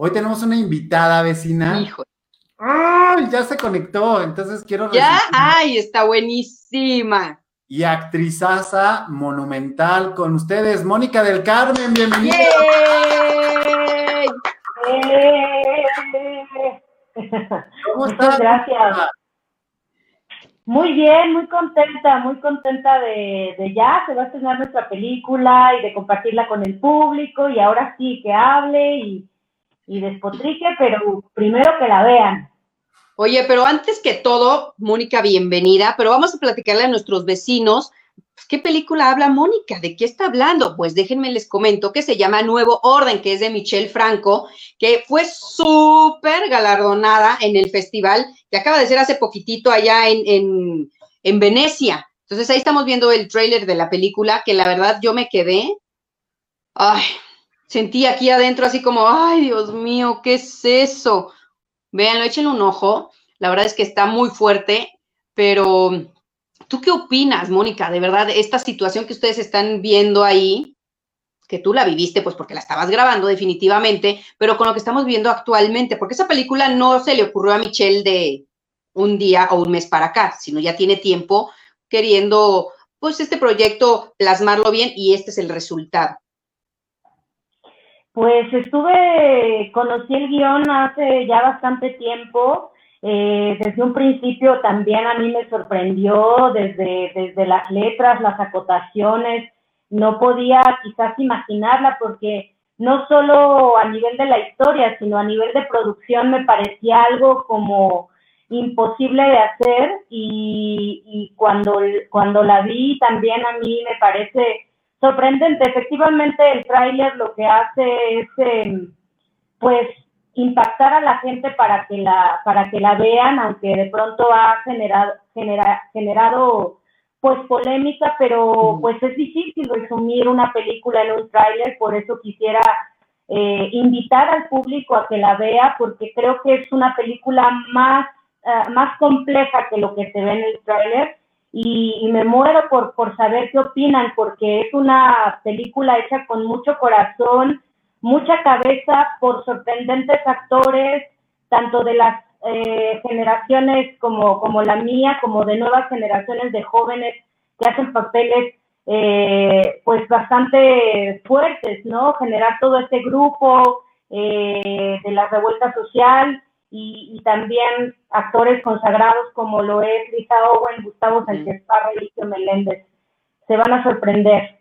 Hoy tenemos una invitada vecina. Hijo. ¡Ay! Ya se conectó, entonces quiero Ya, recibir- ay, está buenísima. Y actrizaza monumental con ustedes, Mónica del Carmen, bienvenida. ¡Yay! ¿Cómo Muchas estás? gracias. Muy bien, muy contenta, muy contenta de, de ya, se va a estrenar nuestra película y de compartirla con el público y ahora sí que hable y, y despotrique, pero primero que la vean. Oye, pero antes que todo, Mónica, bienvenida, pero vamos a platicarle a nuestros vecinos. pues, ¿Qué película habla Mónica? ¿De qué está hablando? Pues déjenme les comento que se llama Nuevo Orden, que es de Michelle Franco, que fue súper galardonada en el festival que acaba de ser hace poquitito allá en, en, en Venecia. Entonces ahí estamos viendo el tráiler de la película, que la verdad yo me quedé, ay, sentí aquí adentro así como, ay, Dios mío, ¿qué es eso? Véanlo, échenle un ojo. La verdad es que está muy fuerte, pero ¿tú qué opinas, Mónica? De verdad, esta situación que ustedes están viendo ahí, que tú la viviste, pues porque la estabas grabando definitivamente, pero con lo que estamos viendo actualmente, porque esa película no se le ocurrió a Michelle de un día o un mes para acá, sino ya tiene tiempo queriendo, pues, este proyecto plasmarlo bien y este es el resultado. Pues estuve, conocí el guion hace ya bastante tiempo. eh, desde un principio también a mí me sorprendió desde, desde las letras, las acotaciones. No podía quizás imaginarla porque no solo a nivel de la historia, sino a nivel de producción me parecía algo como imposible de hacer y, y cuando, cuando la vi también a mí me parece sorprendente. Efectivamente, el tráiler lo que hace es, eh, pues, impactar a la gente para que la, para que la vean, aunque de pronto ha generado, genera, generado pues, polémica, pero pues es difícil resumir una película en un tráiler, por eso quisiera eh, invitar al público a que la vea, porque creo que es una película más, uh, más compleja que lo que se ve en el tráiler y, y, me muero por, por saber qué opinan, porque es una película hecha con mucho corazón, mucha cabeza, por sorprendentes actores, tanto de las eh, generaciones como, como la mía, como de nuevas generaciones de jóvenes que hacen papeles eh, pues bastante fuertes, ¿no? Generar todo este grupo eh, de la revuelta social, y, y, también actores consagrados como lo es Lisa Owen, Gustavo Sánchez Parra y Licio Meléndez. Se van a sorprender.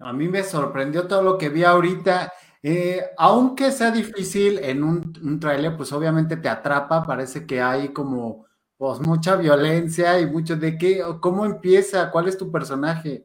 A mí me sorprendió todo lo que vi ahorita. Eh, aunque sea difícil en un, un tráiler, pues obviamente te atrapa, parece que hay como pues mucha violencia y mucho de qué, cómo empieza, cuál es tu personaje.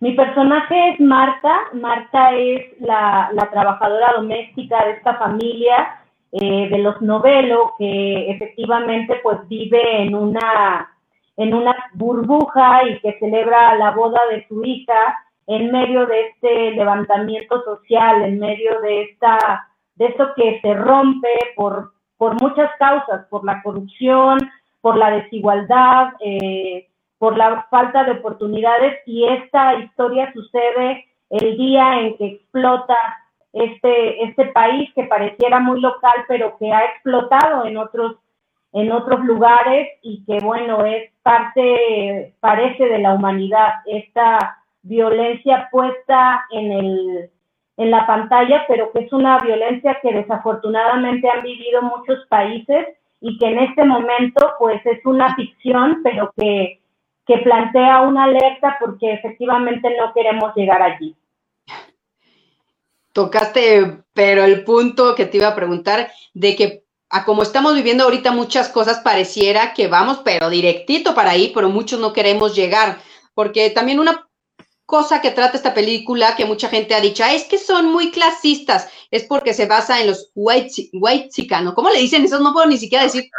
Mi personaje es Marta, Marta es la, la trabajadora doméstica de esta familia, eh, de los novelos que efectivamente pues vive en una en una burbuja y que celebra la boda de su hija en medio de este levantamiento social, en medio de esta de esto que se rompe por por muchas causas, por la corrupción, por la desigualdad, eh, por la falta de oportunidades y esta historia sucede el día en que explota este, este país que pareciera muy local, pero que ha explotado en otros, en otros lugares y que, bueno, es parte, parece de la humanidad, esta violencia puesta en, el, en la pantalla, pero que es una violencia que desafortunadamente han vivido muchos países y que en este momento, pues, es una ficción, pero que, que plantea una alerta porque efectivamente no queremos llegar allí tocaste, pero el punto que te iba a preguntar, de que a como estamos viviendo ahorita muchas cosas, pareciera que vamos, pero directito para ahí, pero muchos no queremos llegar, porque también una cosa que trata esta película que mucha gente ha dicho, es que son muy clasistas, es porque se basa en los white, white chicano, ¿cómo le dicen eso? No puedo ni siquiera decir,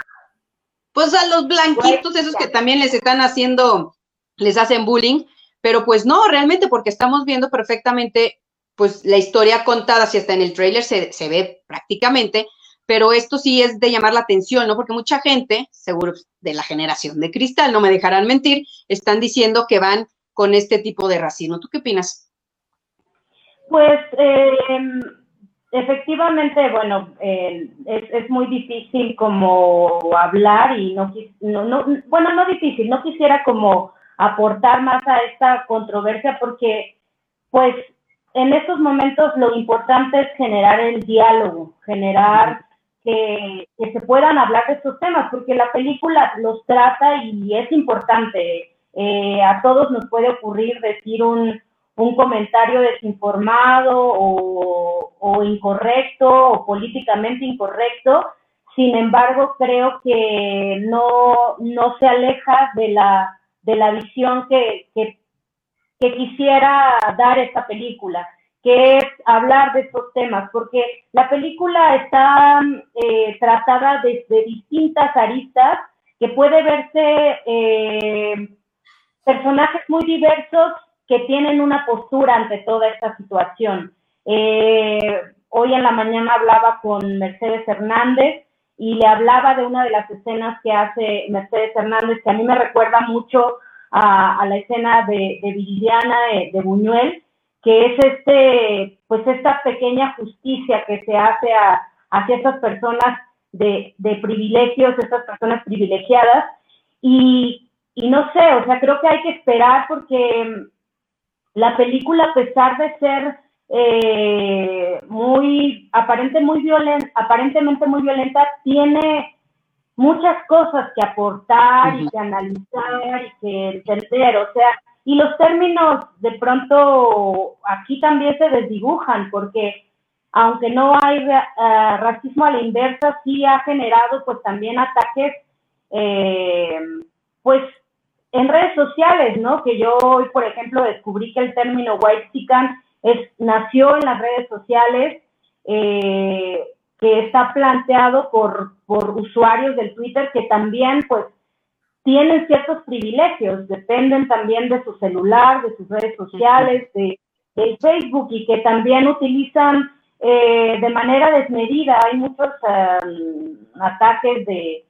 pues a los blanquitos, esos que también les están haciendo, les hacen bullying, pero pues no, realmente porque estamos viendo perfectamente pues la historia contada, si está en el trailer se, se, ve prácticamente, pero esto sí es de llamar la atención, ¿no? Porque mucha gente, seguro de la generación de cristal, no me dejarán mentir, están diciendo que van con este tipo de racismo. ¿Tú qué opinas? Pues eh, efectivamente, bueno, eh, es, muy difícil como hablar y no, no, bueno, no difícil, no quisiera como aportar más a esta controversia porque, pues, en estos momentos lo importante es generar el diálogo, generar que, se puedan hablar de estos temas, porque la película los trata y es importante. Eh, a todos nos puede ocurrir decir un, un comentario desinformado o, incorrecto o políticamente incorrecto. Sin embargo, creo que no, no se aleja de la, de la visión que, que, quisiera dar esta película, que es hablar de estos temas, porque la película está eh, tratada desde distintas aristas, que puede verse eh, personajes muy diversos que tienen una postura ante toda esta situación. Eh, hoy en la mañana hablaba con Mercedes Hernández y le hablaba de una de las escenas que hace Mercedes Hernández, que a mí me recuerda mucho a, la escena de, de de, Buñuel, que es este, pues esta pequeña justicia que se hace a, hacia estas personas de, privilegios, estas personas privilegiadas, y, y no sé, o sea, creo que hay que esperar porque la película, a pesar de ser eh, muy, aparente muy violenta, aparentemente muy violenta, tiene muchas cosas que aportar y que analizar y que entender, o sea, y los términos de pronto aquí también se desdibujan porque aunque no hay eh, racismo a la inversa, sí ha generado pues también ataques eh, pues en redes sociales, ¿no? Que yo hoy, por ejemplo, descubrí que el término white chican es, nació en las redes sociales, eh, que está planteado por, por usuarios del Twitter que también, pues, tienen ciertos privilegios, dependen también de su celular, de sus redes sociales, de, Facebook y que también utilizan eh, de manera desmedida. Hay muchos um, ataques de,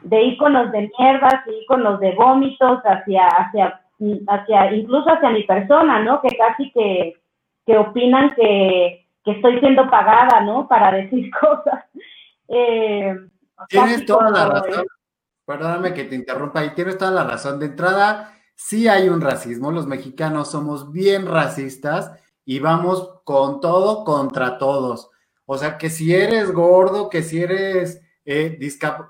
de íconos de mierdas y íconos de vómitos hacia, hacia, hacia, incluso hacia mi persona, ¿no? Que casi que, que opinan que, que estoy siendo pagada, ¿no? Para decir cosas. Eh, tienes toda la razón. Perdóname que te interrumpa y tienes toda la razón. De entrada, sí hay un racismo. Los mexicanos somos bien racistas y vamos con todo contra todos. O sea, que si eres gordo, que si eres eh,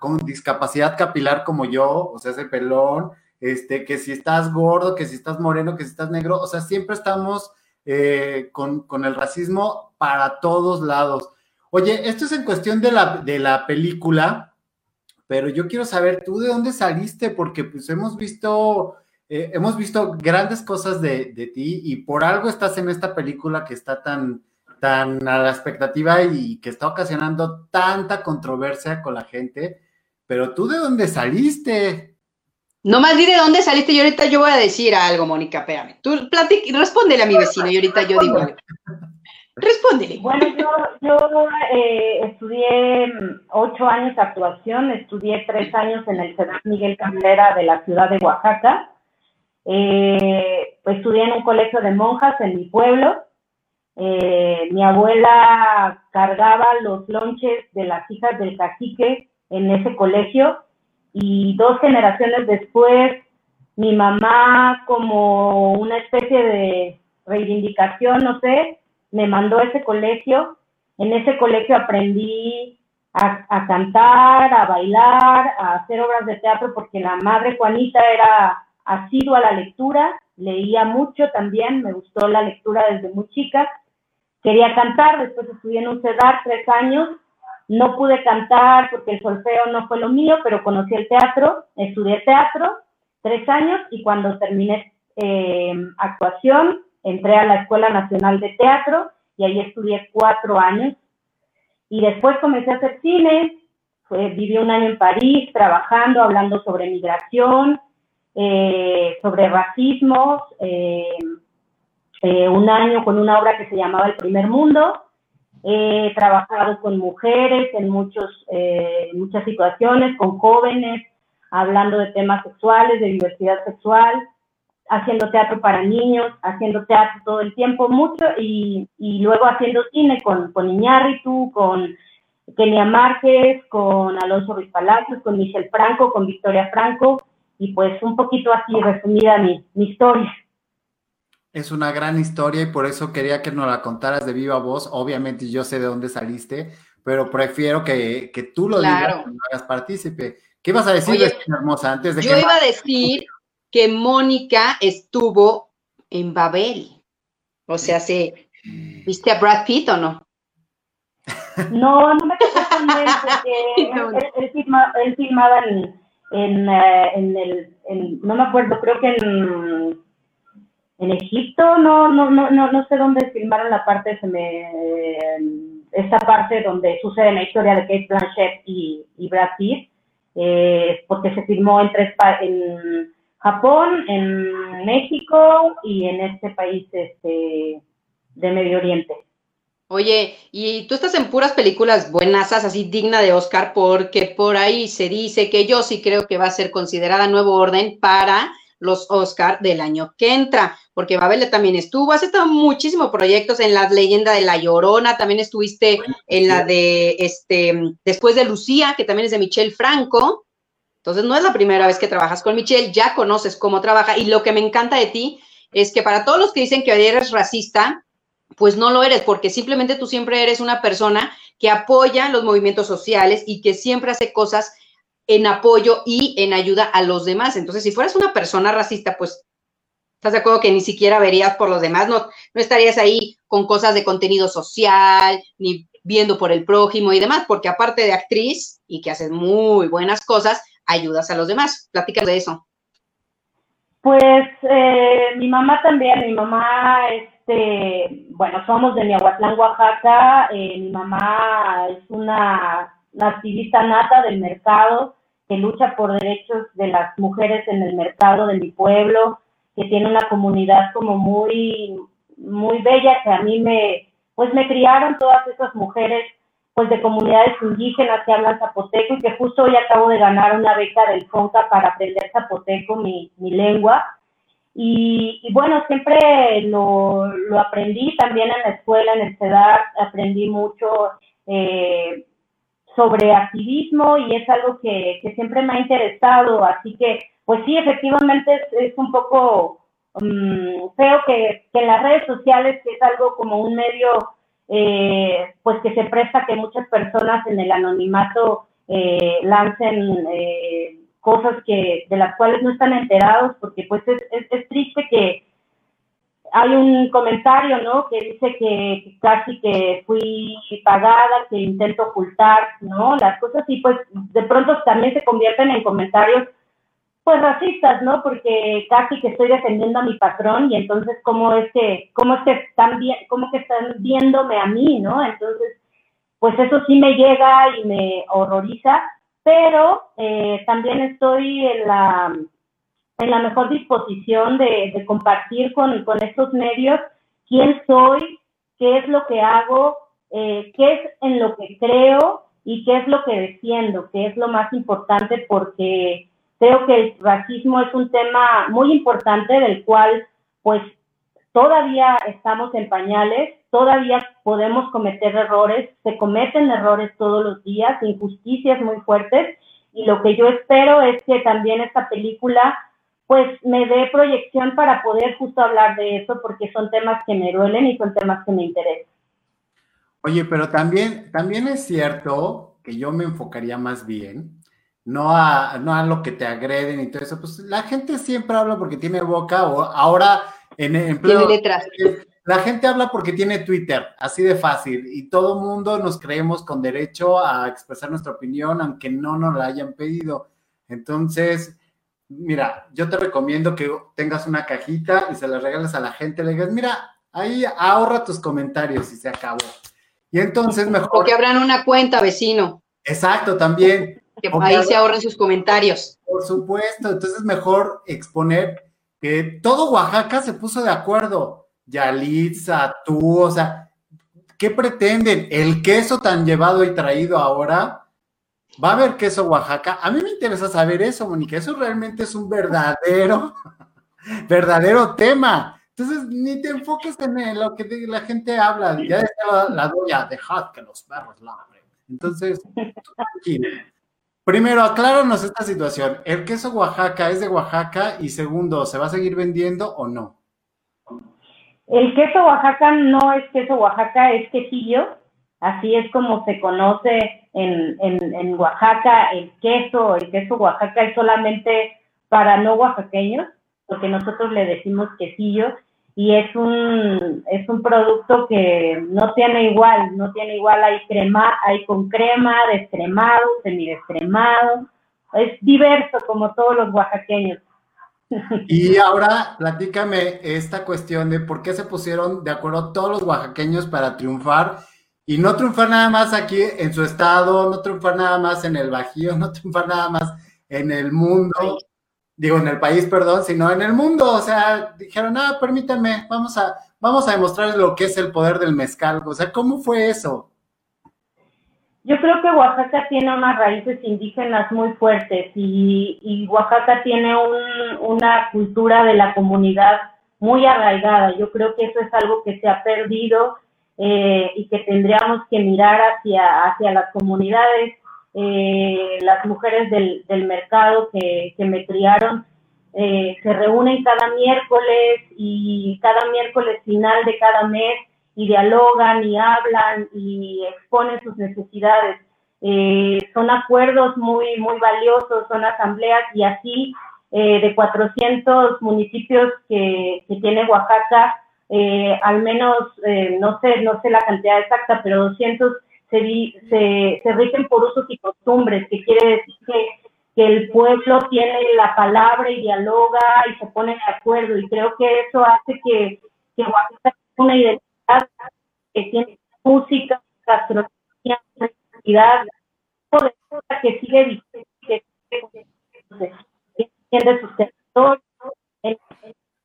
con discapacidad capilar como yo, o sea, ese pelón, este, que si estás gordo, que si estás moreno, que si estás negro, o sea, siempre estamos eh, con, el racismo para todos lados. Oye, esto es en cuestión de la, de la película, pero yo quiero saber, ¿tú de dónde saliste? Porque pues hemos visto, eh, hemos visto grandes cosas de, de ti y por algo estás en esta película que está tan, tan a la expectativa y que está ocasionando tanta controversia con la gente. Pero tú de dónde saliste? No más di de dónde saliste y ahorita yo voy a decir algo, Mónica, espérame. Tú respóndele a mi vecino y ahorita yo digo algo. Respóndele. Bueno, yo, eh, estudié ocho años de actuación, estudié tres años en el CEDAR Miguel Cabrera de la ciudad de Oaxaca. Eh, estudié en un colegio de monjas en mi pueblo eh, mi abuela cargaba los lonches de las hijas del cacique en ese colegio y dos generaciones después mi mamá como una especie de reivindicación, no sé, me mandó a ese colegio. En ese colegio aprendí a, cantar, a bailar, a hacer obras de teatro, porque la madre Juanita era asidua a la lectura, leía mucho también, me gustó la lectura desde muy chica quería cantar, después estudié en un CEDAR tres años, no pude cantar porque el solfeo no fue lo mío, pero conocí el teatro, estudié teatro tres años y cuando terminé eh, actuación entré a la Escuela Nacional de Teatro y ahí estudié cuatro años y después comencé a hacer cine, viví un año en París trabajando, hablando sobre migración, eh, sobre racismo, eh, eh, un año con una obra que se llamaba El Primer Mundo. He trabajado con mujeres en muchos, eh, muchas situaciones, con jóvenes, hablando de temas sexuales, de diversidad sexual. haciendo teatro para niños, haciendo teatro todo el tiempo, mucho, y, y luego haciendo cine con, con Iñárritu, con Kenia Márquez, con Alonso Ruiz Palacios, con Michelle Franco, con Victoria Franco, y pues un poquito así resumida mi, mi historia. Es una gran historia y por eso quería que nos la contaras de viva voz. Obviamente yo sé de dónde saliste, pero prefiero que, que tú lo digas, que hagas partícipe. ¿Qué vas a decir, hermosa, antes de yo iba a decir que Mónica estuvo en Babel. O sea, ¿se, ¿viste a Brad Pitt o no? No, no me quedé con él porque él, filmaba en, en, eh, en el, en, no me acuerdo, creo que en en Egipto, no, no, no, no, no sé dónde filmaron la parte, se me, esta parte donde sucede la historia de Kate Blanchett y, y Brad Pitt, eh, porque se filmó en tres en Japón, en México y en este país este, de Medio Oriente. Oye, y tú estás en puras películas buenas, así digna de Oscar, porque por ahí se dice que yo sí creo que va a ser considerada nuevo orden para los Oscar del año que entra, porque Babel también estuvo, has estado muchísimos proyectos en la leyenda de La Llorona, también estuviste en la de, este, después de Lucía, que también es de Michelle Franco, entonces no es la primera vez que trabajas con Michelle, ya conoces cómo trabaja y lo que me encanta de ti es que para todos los que dicen que eres racista, pues no lo eres, porque simplemente tú siempre eres una persona que apoya los movimientos sociales y que siempre hace cosas en apoyo y en ayuda a los demás. Entonces, si fueras una persona racista, pues estás de acuerdo que ni siquiera verías por los demás, no, no estarías ahí con cosas de contenido social, ni viendo por el prójimo y demás, porque aparte de actriz y que haces muy buenas cosas, ayudas a los demás. Platícanos de eso. Pues eh, mi mamá también, mi mamá, este, bueno, somos de Miahuatlán, Oaxaca, eh, mi mamá es una la activista nata del mercado, que lucha por derechos de las mujeres en el mercado de mi pueblo, que tiene una comunidad como muy, muy bella, que a mí me, pues me criaron todas esas mujeres pues de comunidades indígenas que hablan zapoteco y que justo hoy acabo de ganar una beca del FONCA para aprender zapoteco, mi, mi lengua. Y, bueno, siempre lo, lo, aprendí también en la escuela, en el CEDAR, aprendí mucho eh, sobre activismo y es algo que, siempre me ha interesado, así que pues sí, efectivamente es, un poco um, feo que, en las redes sociales, que es algo como un medio, eh, pues que se presta que muchas personas en el anonimato eh, lancen eh, cosas que de las cuales no están enterados, porque pues es, es triste que hay un comentario, ¿no? Que dice que casi que fui pagada, que intento ocultar, ¿no? Las cosas y pues de pronto también se convierten en comentarios pues racistas, ¿no? Porque casi que estoy defendiendo a mi patrón y entonces cómo es que, cómo es que están cómo que están viéndome a mí, ¿no? Entonces, pues eso sí me llega y me horroriza, pero eh, también estoy en la en la mejor disposición de, compartir con, estos medios quién soy, qué es lo que hago, eh, qué es en lo que creo y qué es lo que defiendo, que es lo más importante porque creo que el racismo es un tema muy importante del cual pues todavía estamos en pañales, todavía podemos cometer errores, se cometen errores todos los días, injusticias muy fuertes y lo que yo espero es que también esta película pues me dé proyección para poder justo hablar de eso, porque son temas que me duelen y son temas que me interesan. Oye, pero también, también es cierto que yo me enfocaría más bien, no a, no a lo que te agreden y todo eso, pues la gente siempre habla porque tiene boca, o ahora en empleo... Tiene letras. La gente habla porque tiene Twitter, así de fácil, y todo mundo nos creemos con derecho a expresar nuestra opinión, aunque no nos la hayan pedido. Entonces, mira, yo te recomiendo que tengas una cajita y se la regales a la gente, le digas, mira, ahí ahorra tus comentarios y se acabó. Y entonces mejor... Porque abran una cuenta, vecino. Exacto, también. Que ahí se ahorren sus comentarios. Por supuesto, entonces mejor exponer que todo Oaxaca se puso de acuerdo. Yalitza, tú, o sea, ¿qué pretenden? El queso tan llevado y traído ahora, Va a haber queso Oaxaca. A mí me interesa saber eso, Mónica. Eso realmente es un verdadero, verdadero tema. Entonces, ni te enfoques en lo que la gente habla. Ya está la, doña, dejad que los perros ladren. Entonces, tranquilo. Primero, acláranos esta situación. ¿El queso Oaxaca es de Oaxaca? Y segundo, ¿se va a seguir vendiendo o no? El queso Oaxaca no es queso Oaxaca, es quesillo. Así es como se conoce en, en, Oaxaca el queso. El queso Oaxaca es solamente para no oaxaqueños, porque nosotros le decimos quesillo y es un, es un producto que no tiene igual, no tiene igual, hay crema, hay con crema, descremado, semidescremado, es diverso como todos los oaxaqueños. Y ahora platícame esta cuestión de por qué se pusieron de acuerdo todos los oaxaqueños para triunfar y no triunfar nada más aquí en su estado, no triunfar nada más en el Bajío, no triunfar nada más en el mundo digo en el país, perdón, sino en el mundo. O sea, dijeron, ah, permítanme, vamos a, vamos a demostrarles lo que es el poder del mezcal. O sea, ¿cómo fue eso? Yo creo que Oaxaca tiene unas raíces indígenas muy fuertes y, Oaxaca tiene una cultura de la comunidad muy arraigada. Yo creo que eso es algo que se ha perdido eh, y que tendríamos que mirar hacia, hacia las comunidades eh, las mujeres del, del mercado que, que, me criaron eh, se reúnen cada miércoles y cada miércoles final de cada mes y dialogan y hablan y exponen sus necesidades. Eh, son acuerdos muy, muy valiosos, son asambleas y así de 400 municipios que, que tiene Oaxaca, al menos, no sé, no sé la cantidad exacta, pero 200 se, se, rigen por usos y costumbres, que quiere decir que, que el pueblo tiene la palabra y dialoga y se pone de acuerdo. Y creo que eso hace que, que Oaxaca una identidad que tiene música, gastronomía, identidad, que sigue vigente, que sus territorios, el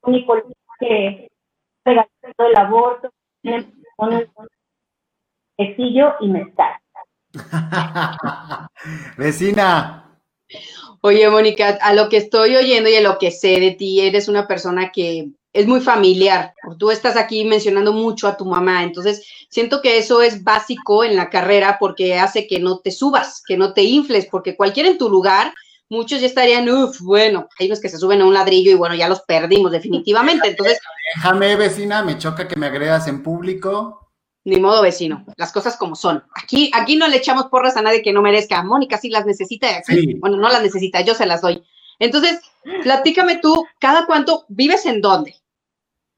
único que el aborto, tiene y mezcal. Vecina. Oye, Mónica, a lo que estoy oyendo y a lo que sé de ti, eres una persona que es muy familiar. Tú estás aquí mencionando mucho a tu mamá, entonces siento que eso es básico en la carrera porque hace que no te subas, que no te infles, porque cualquiera en tu lugar, muchos ya estarían, uff, bueno, hay unos que se suben a un ladrillo y bueno, ya los perdimos definitivamente. Entonces, déjame, vecina, me choca que me agredas en público ni modo vecino, las cosas como son. Aquí, aquí no le echamos porras a nadie que no merezca. Mónica sí las necesita, bueno, no las necesita, yo se las doy. Entonces, platícame tú, ¿cada cuánto vives en dónde?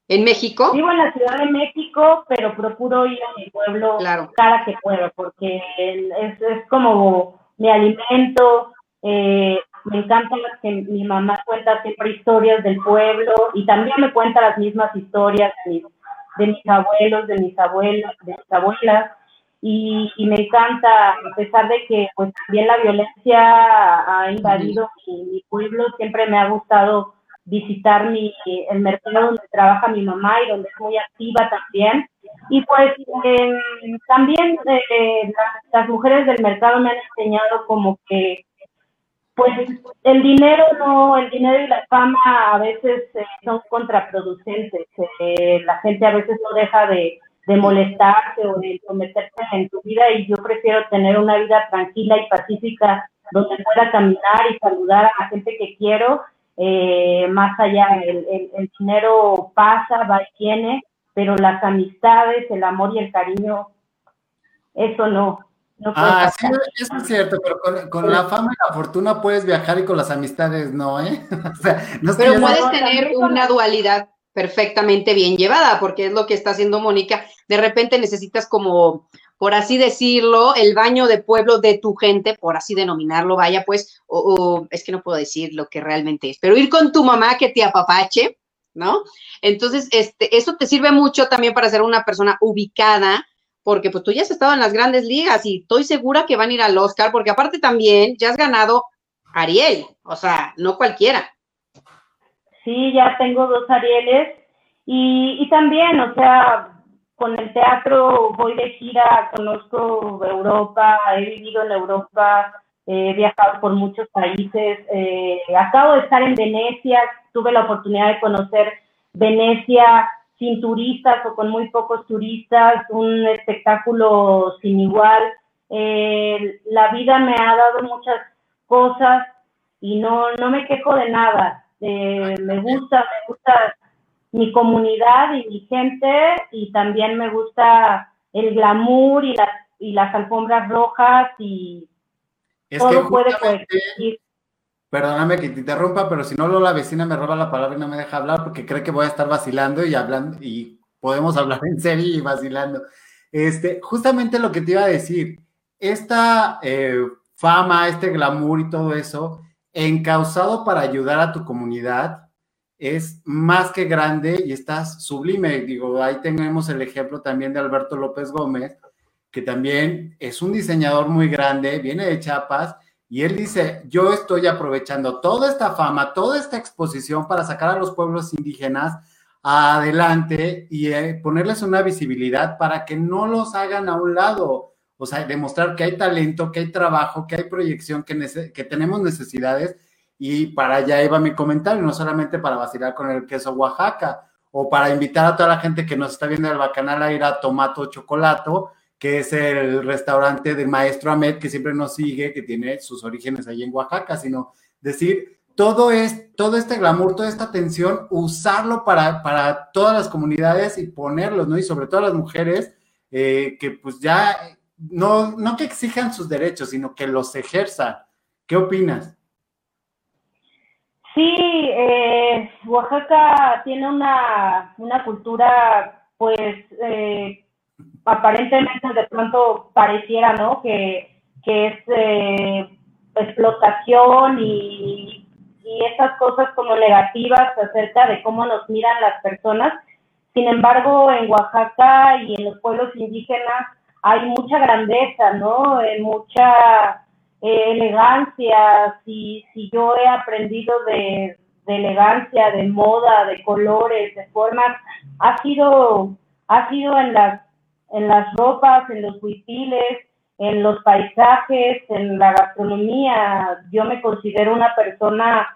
¿En México? Vivo en la Ciudad de México, pero procuro ir a mi pueblo cada que puedo, porque es, como mi alimento. Eh, me encanta que mi mamá cuenta siempre historias del pueblo y también me cuenta las mismas historias de mis abuelos, de mis abuelos, de mis abuelas, y, me encanta, a pesar de que pues también la violencia ha invadido mi, pueblo, siempre me ha gustado visitar mi, el mercado donde trabaja mi mamá y donde es muy activa también. Y pues em, también eh, las mujeres del mercado me han enseñado como que pues el dinero no, el dinero y la fama a veces eh, son contraproducentes. Eh, la gente a veces no deja de, molestarse o de someterse en tu vida y yo prefiero tener una vida tranquila y pacífica donde pueda caminar y saludar a la gente que quiero. Eh, más allá, el, el, el dinero pasa, va y viene, pero las amistades, el amor y el cariño, eso no, ah, sí, eso es cierto, pero con, la fama y la fortuna puedes viajar y con las amistades no, ¿eh? o sea, no pero puedes tener una dualidad perfectamente bien llevada, porque es lo que está haciendo Mónica. De repente necesitas como, por así decirlo, el baño de pueblo de tu gente, por así denominarlo, vaya, pues, o, es que no puedo decir lo que realmente es, pero ir con tu mamá que te apapache, ¿no? Entonces, este, eso te sirve mucho también para ser una persona ubicada, porque pues tú ya has estado en las grandes ligas y estoy segura que van a ir al Oscar, porque aparte también ya has ganado Ariel, o sea, no cualquiera. Sí, ya tengo dos Arieles y, y también, o sea, con el teatro voy de gira, conozco Europa, he vivido en Europa, he viajado por muchos países. Eh, acabo de estar en Venecia, tuve la oportunidad de conocer Venecia sin turistas o con muy pocos turistas, un espectáculo sin igual. Eh, la vida me ha dado muchas cosas y no, no me quejo de nada. Eh, me gusta, me gusta mi comunidad y mi gente y también me gusta el glamour y las, y las alfombras rojas y todo puede coexistir. Perdóname que te interrumpa, pero si no, la vecina me roba la palabra y no me deja hablar porque cree que voy a estar vacilando y hablando y podemos hablar en serio y vacilando. Este, justamente lo que te iba a decir, esta eh, fama, este glamour y todo eso, encausado para ayudar a tu comunidad, es más que grande y estás sublime. Digo, ahí tenemos el ejemplo también de Alberto López Gómez, que también es un diseñador muy grande, viene de Chiapas y él dice, yo estoy aprovechando toda esta fama, toda esta exposición para sacar a los pueblos indígenas adelante y eh, ponerles una visibilidad para que no los hagan a un lado. O sea, demostrar que hay talento, que hay trabajo, que hay proyección, que, tenemos necesidades. Y para allá iba mi comentario, no solamente para vacilar con el queso Oaxaca o para invitar a toda la gente que nos está viendo el bacanal a ir a Tomato Chocolato, que es el restaurante del maestro Ahmed, que siempre nos sigue, que tiene sus orígenes ahí en Oaxaca, sino decir, todo, es, todo este glamour, toda esta atención, usarlo para, para todas las comunidades y ponerlos, ¿no? Y sobre todo las mujeres, eh, que pues ya, no, no que exijan sus derechos, sino que los ejerzan. ¿Qué opinas? Sí, eh, Oaxaca tiene una, una cultura, pues, eh, aparentemente de pronto pareciera, ¿no? Que, es eh, explotación y, y esas cosas como negativas acerca de cómo nos miran las personas. Sin embargo, en Oaxaca y en los pueblos indígenas hay mucha grandeza, ¿no? Eh, mucha eh, elegancia. Si, si yo he aprendido de, de elegancia, de moda, de colores, de formas, ha sido, ha sido en las en las ropas, en los huipiles, en los paisajes, en la gastronomía. Yo me considero una persona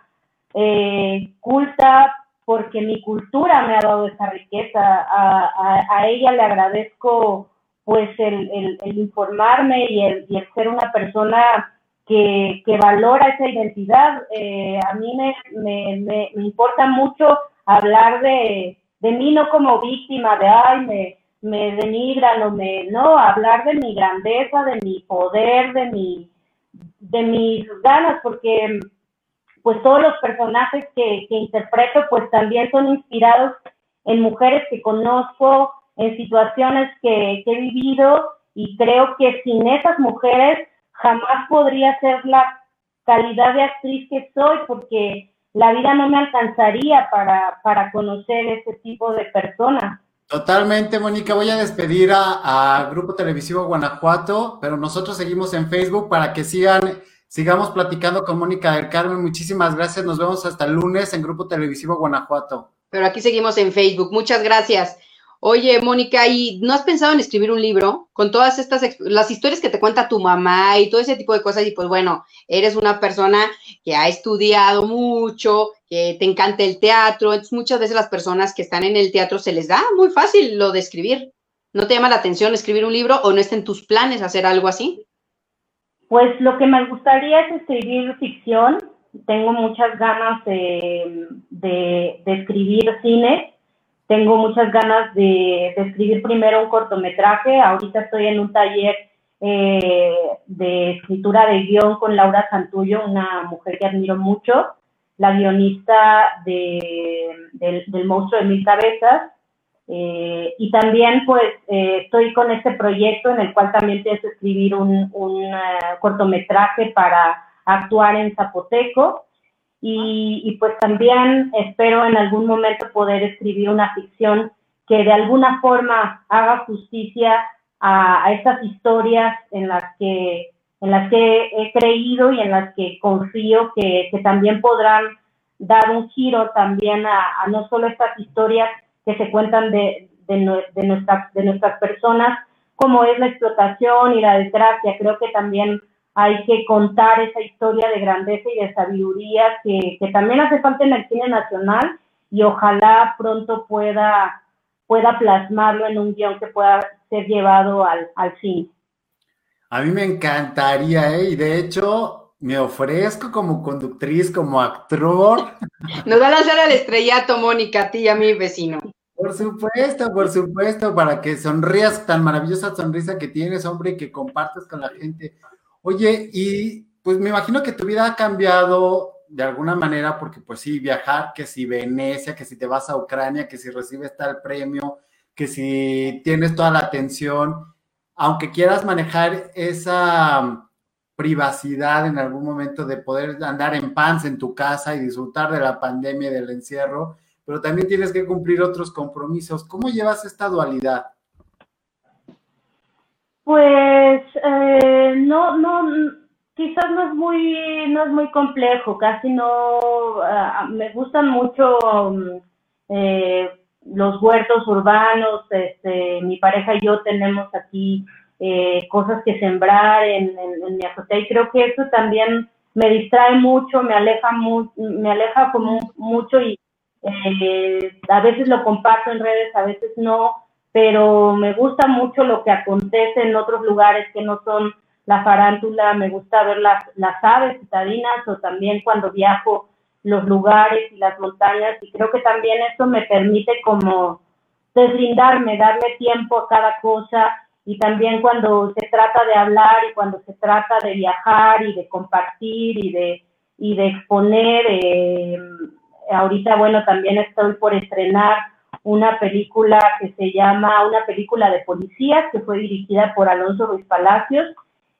eh, culta porque mi cultura me ha dado esa riqueza. A, ella le agradezco pues el, informarme y el, ser una persona que, valora esa identidad. Eh, a mí me, me, importa mucho hablar de, de mí no como víctima, de, ay, me, me denigran o me, no, hablar de mi grandeza, de mi poder, de mi, de mis ganas, porque pues todos los personajes que, interpreto pues también son inspirados en mujeres que conozco, en situaciones que, que he vivido y creo que sin esas mujeres jamás podría ser la calidad de actriz que soy porque la vida no me alcanzaría para, para conocer ese tipo de personas. Totalmente, Mónica. Voy a despedir a, Grupo Televisivo Guanajuato, pero nosotros seguimos en Facebook para que sigan, sigamos platicando con Mónica del Carmen. Muchísimas gracias. Nos vemos hasta el lunes en Grupo Televisivo Guanajuato. Pero aquí seguimos en Facebook. Muchas gracias. Oye, Mónica, ¿y no has pensado en escribir un libro con todas estas, las historias que te cuenta tu mamá y todo ese tipo de cosas? Y pues bueno, eres una persona que ha estudiado mucho, que te encanta el teatro, muchas veces las personas que están en el teatro se les da muy fácil lo de escribir. ¿No te llama la atención escribir un libro o no está en tus planes hacer algo así? Pues lo que me gustaría es escribir ficción. Tengo muchas ganas de, de escribir cine tengo muchas ganas de, escribir primero un cortometraje. Ahorita estoy en un taller eh, de escritura de guion con Laura Santullo, una mujer que admiro mucho, la guionista del, monstruo de mil cabezas. Eh, y también pues eh, estoy con este proyecto en el cual también pienso escribir un, un cortometraje para actuar en zapoteco y, pues también espero en algún momento poder escribir una ficción que de alguna forma haga justicia a, estas historias en las que en las que he creído y en las que confío que, también podrán dar un giro también a, no solo estas historias que se cuentan de, de, nuestras, de nuestras personas, como es la explotación y la desgracia. Creo que también hay que contar esa historia de grandeza y de sabiduría que, también hace falta en el cine nacional y ojalá pronto pueda, pueda plasmarlo en un guion que pueda ser llevado al, al cine. A mí me encantaría, ¿eh? y de hecho me ofrezco como conductriz, como actor. Nos va a lanzar al estrellato, Mónica, a ti y a mi vecino. Por supuesto, por supuesto, para que sonrías tan maravillosa sonrisa que tienes, hombre, y que compartas con la gente. Oye, y pues me imagino que tu vida ha cambiado de alguna manera, porque pues sí, viajar, que si Venecia, que si te vas a Ucrania, que si recibes tal premio, que si tienes toda la atención, aunque quieras manejar esa privacidad en algún momento de poder andar en pants en tu casa y disfrutar de la pandemia y del encierro, pero también tienes que cumplir otros compromisos. ¿Cómo llevas esta dualidad? Pues eh, no, no, quizás no es muy, no es muy complejo, casi no, ah, me gustan mucho mm, eh, los huertos urbanos, este, mi pareja y yo tenemos aquí eh, cosas que sembrar en, en, mi azotea y creo que eso también me distrae mucho, me aleja, me aleja como mucho y eh, a veces lo comparto en redes, a veces no, pero me gusta mucho lo que acontece en otros lugares que no son la farándula, me gusta ver las, las aves citadinas o también cuando viajo los lugares y las montañas y creo que también eso me permite como deslindarme, darle tiempo a cada cosa y también cuando se trata de hablar y cuando se trata de viajar y de compartir y de, y de exponer, eh, ahorita, bueno, también estoy por estrenar una película que se llama Una película de policías, que fue dirigida por Alonso Ruiz Palacios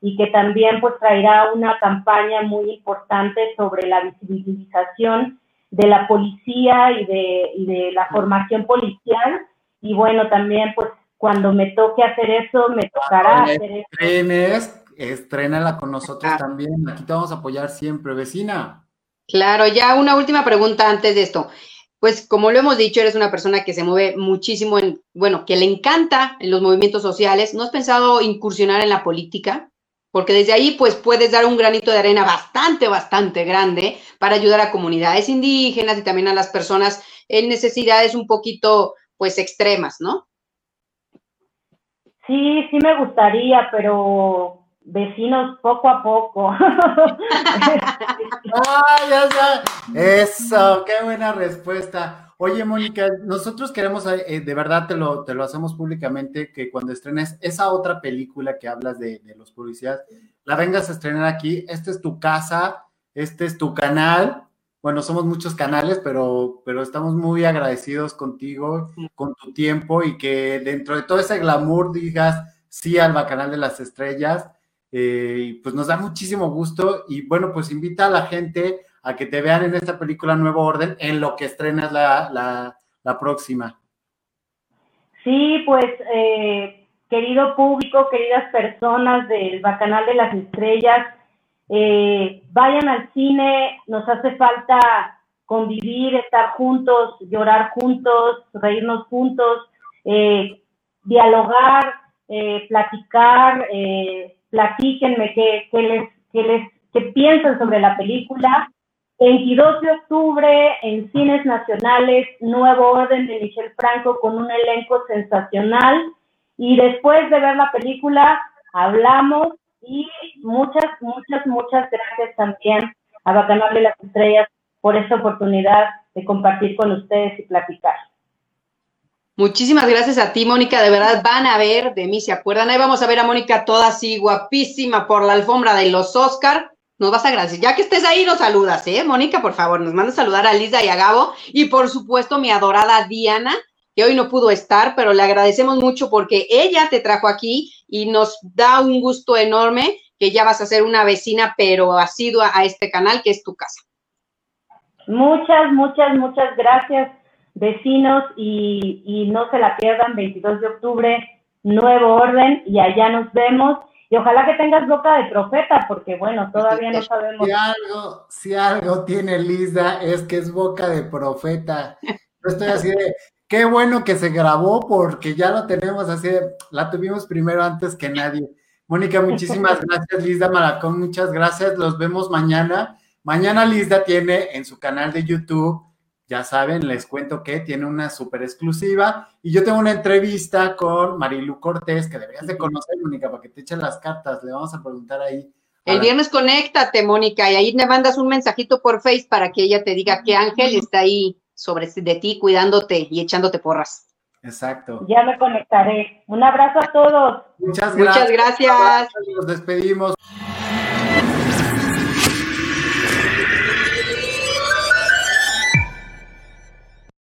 y que también pues traerá una campaña muy importante sobre la visibilización de la policía y de, y de la formación policial. Y bueno, también pues cuando me toque hacer eso, me tocará hacer eso. estrénala con nosotros ah. también. Aquí te vamos a apoyar siempre, vecina. Claro, ya una última pregunta antes de esto. Pues como lo hemos dicho, eres una persona que se mueve muchísimo en, bueno, que le encanta en los movimientos sociales. ¿No has pensado incursionar en la política? Porque desde ahí pues puedes dar un granito de arena bastante, bastante grande para ayudar a comunidades indígenas y también a las personas en necesidades un poquito pues extremas, ¿no? Sí, sí me gustaría, pero vecinos poco a poco. ah, ya, ya. Eso, qué buena respuesta. Oye, Mónica, nosotros queremos, eh, de verdad te lo, te lo hacemos públicamente, que cuando estrenes esa otra película que hablas de, de los policías, la vengas a estrenar aquí. Esta es tu casa, este es tu canal. Bueno, somos muchos canales, pero, pero estamos muy agradecidos contigo, con tu tiempo y que dentro de todo ese glamour digas sí al Bacanal de las Estrellas eh, pues nos da muchísimo gusto y bueno, pues invita a la gente a que te vean en esta película Nuevo Orden en lo que estrenas la, próxima. Sí, pues eh, querido público, queridas personas del Bacanal de las Estrellas, eh, vayan al cine, nos hace falta convivir, estar juntos, llorar juntos, reírnos juntos, dialogar, platicar, platíquenme qué, les, qué les qué piensan sobre la película. 22 de octubre en cines nacionales, Nuevo Orden de Michel Franco con un elenco sensacional. Y después de ver la película, hablamos y muchas, muchas, muchas gracias también a Bacanal las Estrellas por esta oportunidad de compartir con ustedes y platicar. Muchísimas gracias a ti, Mónica. De verdad, van a ver, de mí se acuerdan. Ahí vamos a ver a Mónica toda así, guapísima, por la alfombra de los Oscar. Nos vas a agradecer. Ya que estés ahí, nos saludas, ¿eh? Mónica, por favor, nos manda a saludar a Lisa y a Gabo. Y por supuesto, mi adorada Diana, que hoy no pudo estar, pero le agradecemos mucho porque ella te trajo aquí y nos da un gusto enorme que ya vas a ser una vecina, pero asidua a este canal, que es tu casa. Muchas, muchas, muchas gracias vecinos y, no se la pierdan, 22 de octubre, nuevo orden y allá nos vemos. Y ojalá que tengas boca de profeta, porque bueno, todavía no sabemos. Si algo, si algo tiene Lisa, es que es boca de profeta. Yo estoy así de, qué bueno que se grabó, porque ya lo tenemos así de, la tuvimos primero antes que nadie. Mónica, muchísimas gracias. Lisda Maracón, muchas gracias. Los vemos mañana. Mañana Lisda tiene en su canal de YouTube, ya saben, les cuento que tiene una súper exclusiva. Y yo tengo una entrevista con Marilu Cortés, que deberías de conocer, Mónica, para que te echen las cartas. Le vamos a preguntar ahí. El viernes conéctate, Mónica, y ahí me mandas un mensajito por Face para que ella te diga que Ángel está ahí sobre de ti, cuidándote y echándote porras. Exacto. Ya me conectaré. Un abrazo a todos. Muchas gracias. Muchas gracias. Nos despedimos.